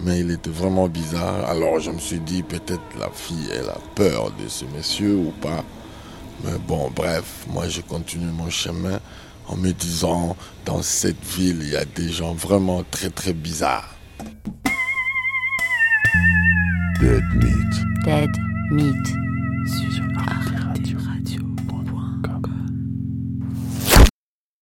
mais il était vraiment bizarre. Alors je me suis dit peut-être la fille elle a peur de ce monsieur ou pas. Mais bon, bref, moi je continue mon chemin en me disant dans cette ville il y a des gens vraiment très très bizarres. Dead Meat. Dead Meat.